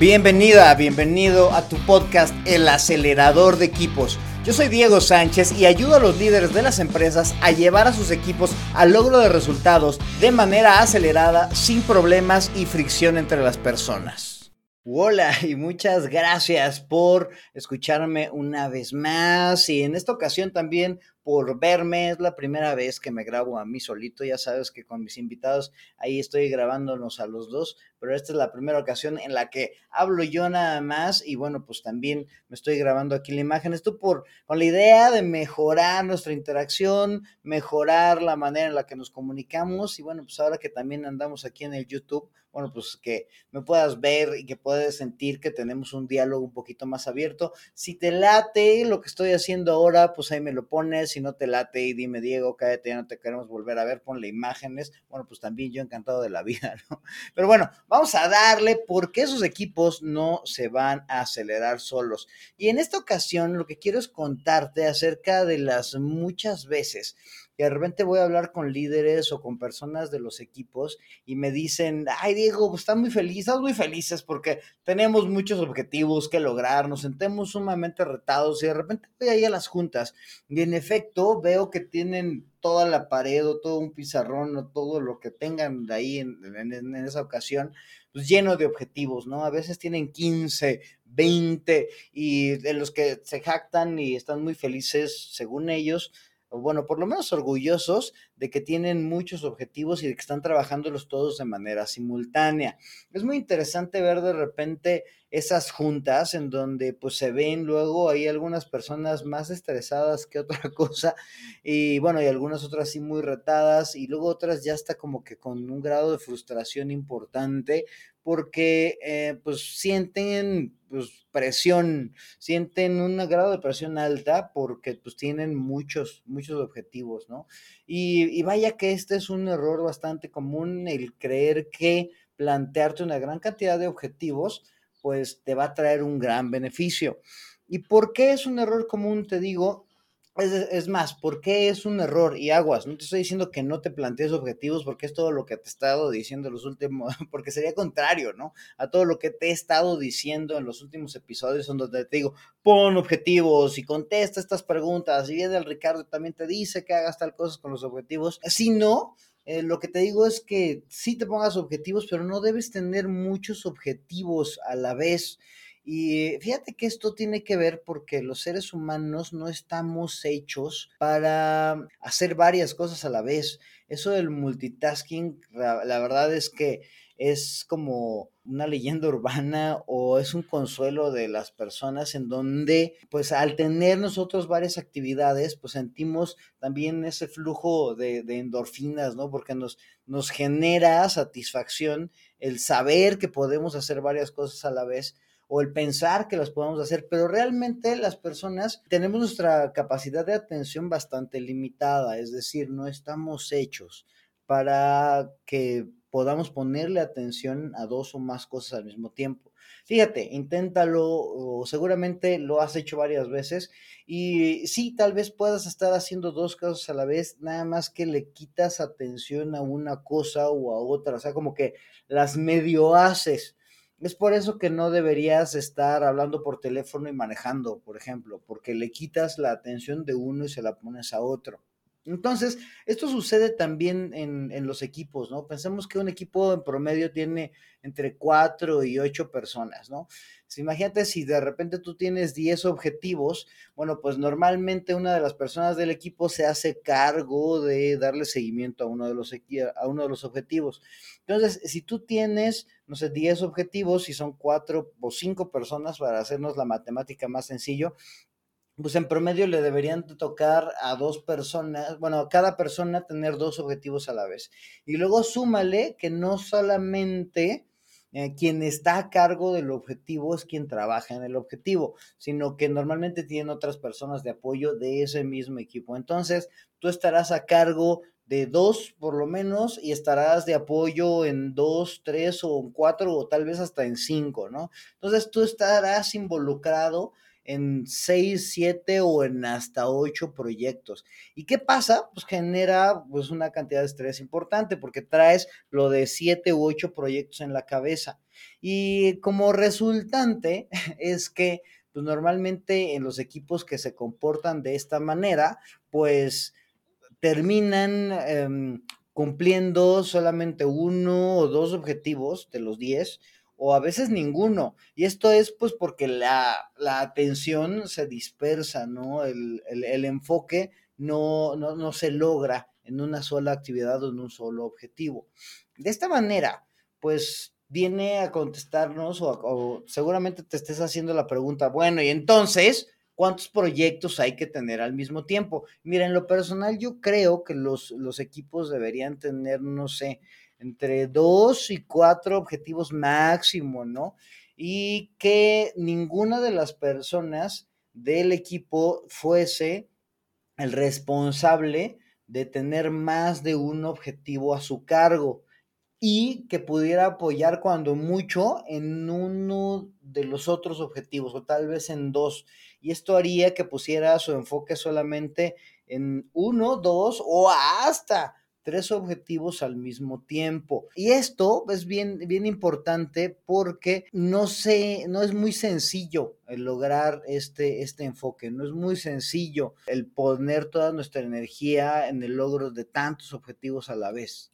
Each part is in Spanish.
Bienvenida, bienvenido a tu podcast El acelerador de equipos. Yo soy Diego Sánchez y ayudo a los líderes de las empresas a llevar a sus equipos al logro de resultados de manera acelerada, sin problemas y fricción entre las personas. Hola y muchas gracias por escucharme una vez más y en esta ocasión también por verme. Es la primera vez que me grabo a mí solito. Ya sabes que con mis invitados ahí estoy grabándonos a los dos, pero esta es la primera ocasión en la que hablo yo nada más y bueno, pues también me estoy grabando aquí la imagen. Esto por con la idea de mejorar nuestra interacción, mejorar la manera en la que nos comunicamos y bueno, pues ahora que también andamos aquí en el YouTube, bueno, pues que me puedas ver y que puedas sentir que tenemos un diálogo un poquito más abierto. Si te late lo que estoy haciendo ahora, pues ahí me lo pones no te late y dime, Diego, cállate, ya no te queremos volver a ver, ponle imágenes. Bueno, pues también yo encantado de la vida, ¿no? Pero bueno, vamos a darle porque esos equipos no se van a acelerar solos. Y en esta ocasión lo que quiero es contarte acerca de las muchas veces que de repente voy a hablar con líderes o con personas de los equipos y me dicen, ay Diego, pues están muy felices, estamos muy felices porque tenemos muchos objetivos que lograr, nos sentemos sumamente retados y de repente voy ahí a las juntas y en efecto veo que tienen toda la pared o todo un pizarrón o todo lo que tengan de ahí en, en, esa ocasión, pues lleno de objetivos, ¿no? A veces tienen 15, 20 y de los que se jactan y están muy felices según ellos, bueno, por lo menos orgullosos de que tienen muchos objetivos y de que están trabajándolos todos de manera simultánea. Es muy interesante ver de repente esas juntas en donde pues se ven luego hay algunas personas más estresadas que otra cosa y bueno, y algunas otras sí muy retadas y luego otras ya está como que con un grado de frustración importante porque eh, pues sienten pues, presión, sienten un grado de presión alta porque pues tienen muchos, muchos objetivos, ¿no? Y, y vaya que este es un error bastante común, el creer que plantearte una gran cantidad de objetivos pues te va a traer un gran beneficio. ¿Y por qué es un error común? Te digo, es, más, ¿por qué es un error? Y aguas, no te estoy diciendo que no te plantees objetivos porque es todo lo que te he estado diciendo en los últimos, porque sería contrario, ¿no? A todo lo que te he estado diciendo en los últimos episodios en donde te digo, pon objetivos y contesta estas preguntas. Y viene el Ricardo también te dice que hagas tal cosa con los objetivos. Si no, eh, lo que te digo es que sí te pongas objetivos, pero no debes tener muchos objetivos a la vez. Y fíjate que esto tiene que ver porque los seres humanos no estamos hechos para hacer varias cosas a la vez. Eso del multitasking, la verdad es que es como una leyenda urbana o es un consuelo de las personas en donde pues al tener nosotros varias actividades pues sentimos también ese flujo de, endorfinas, ¿no? Porque nos, nos genera satisfacción el saber que podemos hacer varias cosas a la vez o el pensar que las podemos hacer, pero realmente las personas tenemos nuestra capacidad de atención bastante limitada, es decir, no estamos hechos para que podamos ponerle atención a dos o más cosas al mismo tiempo. Fíjate, inténtalo, o seguramente lo has hecho varias veces y sí, tal vez puedas estar haciendo dos cosas a la vez, nada más que le quitas atención a una cosa o a otra, o sea, como que las medio haces es por eso que no deberías estar hablando por teléfono y manejando, por ejemplo, porque le quitas la atención de uno y se la pones a otro. Entonces, esto sucede también en, los equipos, ¿no? Pensemos que un equipo en promedio tiene entre cuatro y ocho personas, ¿no? imagínate si de repente tú tienes 10 objetivos, bueno, pues normalmente una de las personas del equipo se hace cargo de darle seguimiento a uno de los, a uno de los objetivos. Entonces, si tú tienes, no sé, 10 objetivos y son cuatro o cinco personas para hacernos la matemática más sencillo, pues en promedio le deberían tocar a dos personas, bueno, a cada persona tener dos objetivos a la vez. Y luego súmale que no solamente eh, quien está a cargo del objetivo es quien trabaja en el objetivo, sino que normalmente tienen otras personas de apoyo de ese mismo equipo. Entonces, tú estarás a cargo de dos por lo menos y estarás de apoyo en dos, tres o cuatro o tal vez hasta en cinco, ¿no? Entonces tú estarás involucrado en 6, 7 o en hasta 8 proyectos. ¿Y qué pasa? Pues genera pues una cantidad de estrés importante porque traes lo de 7 u 8 proyectos en la cabeza. Y como resultante es que pues normalmente en los equipos que se comportan de esta manera, pues terminan em, cumpliendo solamente uno o dos objetivos de los 10 o a veces ninguno. Y esto es pues porque la, atención se dispersa, ¿no? El, enfoque no, no, se logra en una sola actividad o en un solo objetivo. De esta manera, pues viene a contestarnos o, seguramente te estés haciendo la pregunta, bueno, y entonces, ¿cuántos proyectos hay que tener al mismo tiempo? Mira, en lo personal yo creo que los, los equipos deberían tener, no sé, entre dos y cuatro objetivos máximo, ¿no? Y que ninguna de las personas del equipo fuese el responsable de tener más de un objetivo a su cargo y que pudiera apoyar cuando mucho en uno de los otros objetivos o tal vez en dos. Y esto haría que pusiera su enfoque solamente en uno, dos o hasta tres objetivos al mismo tiempo. Y esto es bien, bien importante porque no, sé, no es muy sencillo el lograr este, este enfoque, no es muy sencillo el poner toda nuestra energía en el logro de tantos objetivos a la vez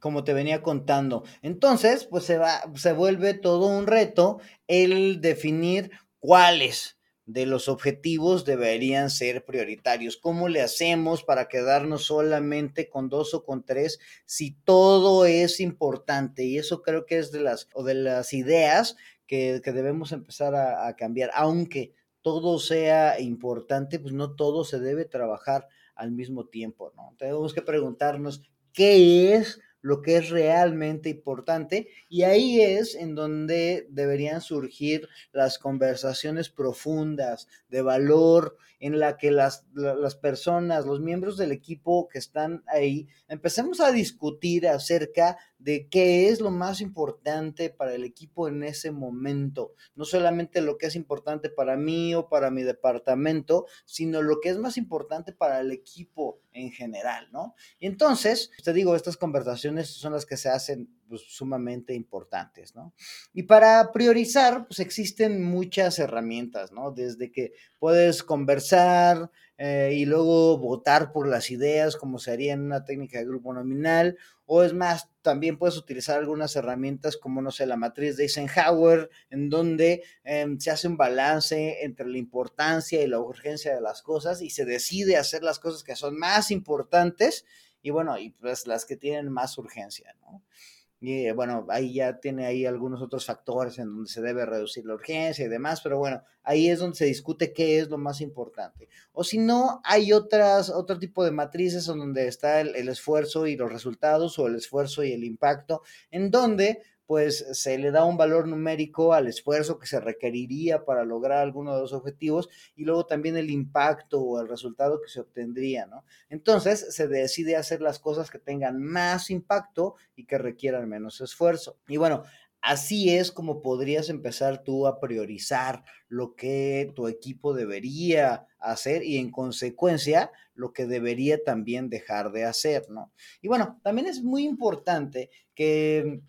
como te venía contando. Entonces, pues se va, se vuelve todo un reto el definir cuáles de los objetivos deberían ser prioritarios. ¿Cómo le hacemos para quedarnos solamente con dos o con tres si todo es importante? Y eso creo que es de las, o de las ideas que, debemos empezar a, a cambiar. Aunque todo sea importante, pues no todo se debe trabajar al mismo tiempo, ¿no? Tenemos que preguntarnos qué es lo que es realmente importante y ahí es en donde deberían surgir las conversaciones profundas de valor en la que las, las personas, los miembros del equipo que están ahí, empecemos a discutir acerca de qué es lo más importante para el equipo en ese momento. No solamente lo que es importante para mí o para mi departamento, sino lo que es más importante para el equipo en general, ¿no? Y entonces, te digo, estas conversaciones son las que se hacen pues, sumamente importantes, ¿no? Y para priorizar, pues existen muchas herramientas, ¿no? Desde que puedes conversar eh, y luego votar por las ideas, como se haría en una técnica de grupo nominal, o es más, también puedes utilizar algunas herramientas como, no sé, la matriz de Eisenhower, en donde em, se hace un balance entre la importancia y la urgencia de las cosas y se decide hacer las cosas que son más importantes y bueno, y pues las que tienen más urgencia, ¿no? Y eh, bueno, ahí ya tiene ahí algunos otros factores en donde se debe reducir la urgencia y demás, pero bueno, ahí es donde se discute qué es lo más importante. O si no, hay otras, otro tipo de matrices en donde está el, el esfuerzo y los resultados o el esfuerzo y el impacto, en donde pues se le da un valor numérico al esfuerzo que se requeriría para lograr alguno de los objetivos y luego también el impacto o el resultado que se obtendría, ¿no? Entonces se decide hacer las cosas que tengan más impacto y que requieran menos esfuerzo. Y bueno, Así es como podrías empezar tú a priorizar lo que tu equipo debería hacer y en consecuencia lo que debería también dejar de hacer, ¿no? Y bueno, también es muy importante que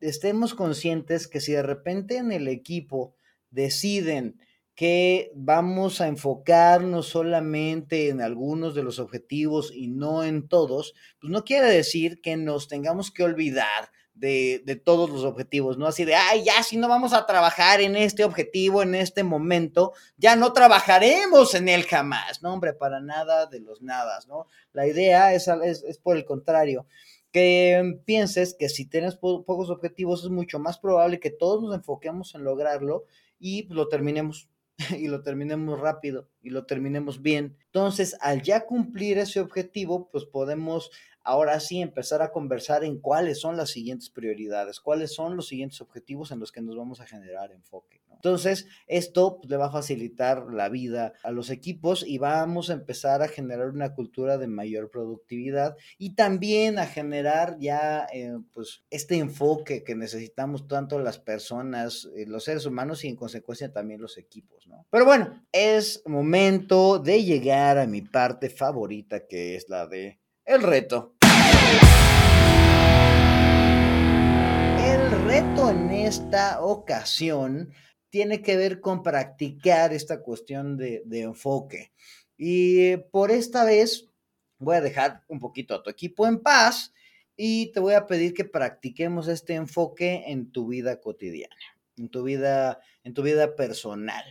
estemos conscientes que si de repente en el equipo deciden que vamos a enfocarnos solamente en algunos de los objetivos y no en todos, pues no quiere decir que nos tengamos que olvidar de, de, todos los objetivos, ¿no? Así de, ay, ya si no vamos a trabajar en este objetivo en este momento, ya no trabajaremos en él jamás, no, hombre, para nada de los nadas, ¿no? La idea es, es, es por el contrario, que pienses que si tienes pocos objetivos es mucho más probable que todos nos enfoquemos en lograrlo y lo terminemos y lo terminemos rápido y lo terminemos bien. Entonces, al ya cumplir ese objetivo, pues podemos ahora sí empezar a conversar en cuáles son las siguientes prioridades, cuáles son los siguientes objetivos en los que nos vamos a generar enfoque. Entonces, esto pues, le va a facilitar la vida a los equipos y vamos a empezar a generar una cultura de mayor productividad y también a generar ya eh, pues este enfoque que necesitamos tanto las personas, eh, los seres humanos y en consecuencia también los equipos, ¿no? Pero bueno, es momento de llegar a mi parte favorita que es la de el reto. El reto en esta ocasión tiene que ver con practicar esta cuestión de, enfoque. Y por esta vez voy a dejar un poquito a tu equipo en paz y te voy a pedir que practiquemos este enfoque en tu vida cotidiana, en tu vida, en tu vida personal.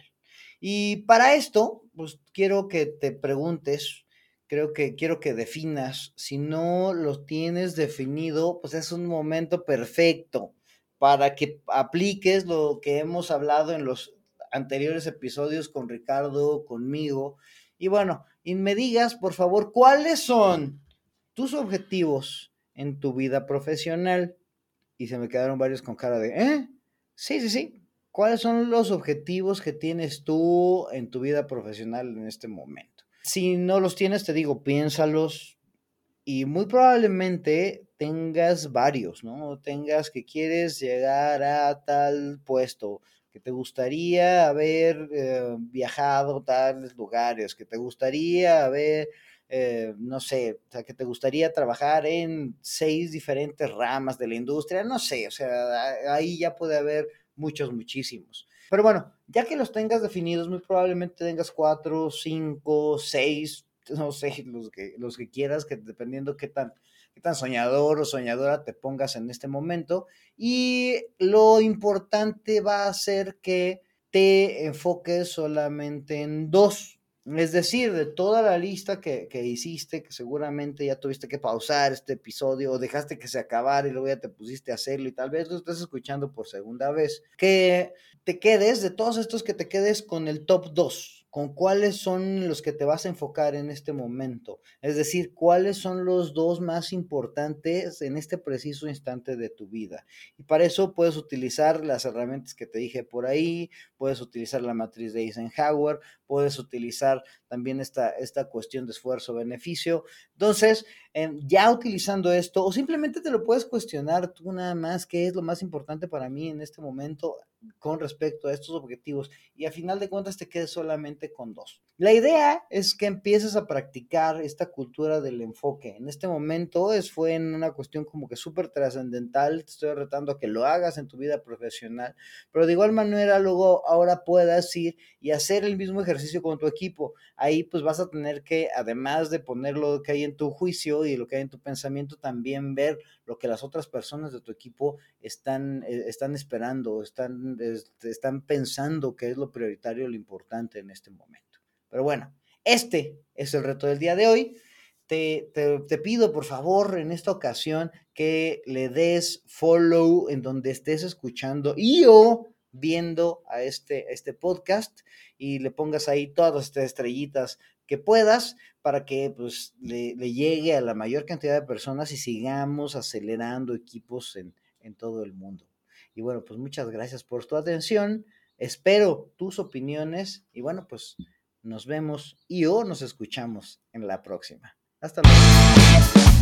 Y para esto, pues quiero que te preguntes, creo que quiero que definas, si no lo tienes definido, pues es un momento perfecto para que apliques lo que hemos hablado en los anteriores episodios con Ricardo, conmigo. Y bueno, y me digas, por favor, cuáles son tus objetivos en tu vida profesional. Y se me quedaron varios con cara de, ¿eh? Sí, sí, sí. ¿Cuáles son los objetivos que tienes tú en tu vida profesional en este momento? Si no los tienes, te digo, piénsalos, y muy probablemente tengas varios, ¿no? Tengas que quieres llegar a tal puesto, que te gustaría haber eh, viajado a tales lugares, que te gustaría haber, eh, no sé, o sea, que te gustaría trabajar en seis diferentes ramas de la industria, no sé, o sea, ahí ya puede haber muchos, muchísimos. Pero bueno, ya que los tengas definidos, muy probablemente tengas cuatro, cinco, seis, no sé, los que, los que quieras, que dependiendo qué tan, qué tan soñador o soñadora te pongas en este momento. Y lo importante va a ser que te enfoques solamente en dos. Es decir, de toda la lista que, que, hiciste, que seguramente ya tuviste que pausar este episodio o dejaste que se acabara y luego ya te pusiste a hacerlo y tal vez lo estás escuchando por segunda vez, que te quedes, de todos estos que te quedes con el top 2 con cuáles son los que te vas a enfocar en este momento. Es decir, cuáles son los dos más importantes en este preciso instante de tu vida. Y para eso puedes utilizar las herramientas que te dije por ahí, puedes utilizar la matriz de Eisenhower, puedes utilizar también esta, esta cuestión de esfuerzo-beneficio. Entonces, em, ya utilizando esto, o simplemente te lo puedes cuestionar tú nada más, qué es lo más importante para mí en este momento con respecto a estos objetivos y a final de cuentas te quedes solamente con dos. La idea es que empieces a practicar esta cultura del enfoque. En este momento es, fue en una cuestión como que súper trascendental, te estoy retando a que lo hagas en tu vida profesional, pero de igual manera luego ahora puedas ir y hacer el mismo ejercicio con tu equipo. Ahí pues vas a tener que, además de poner lo que hay en tu juicio y lo que hay en tu pensamiento, también ver lo que las otras personas de tu equipo están, eh, están esperando, están, están pensando que es lo prioritario, lo importante en este momento. Pero bueno, este es el reto del día de hoy. Te, te, pido por favor en esta ocasión que le des follow en donde estés escuchando y o viendo a este, este podcast y le pongas ahí todas estas estrellitas que puedas para que pues, le, llegue a la mayor cantidad de personas y sigamos acelerando equipos en, en todo el mundo. Y bueno, pues muchas gracias por tu atención. Espero tus opiniones y bueno, pues nos vemos y o nos escuchamos en la próxima. Hasta luego.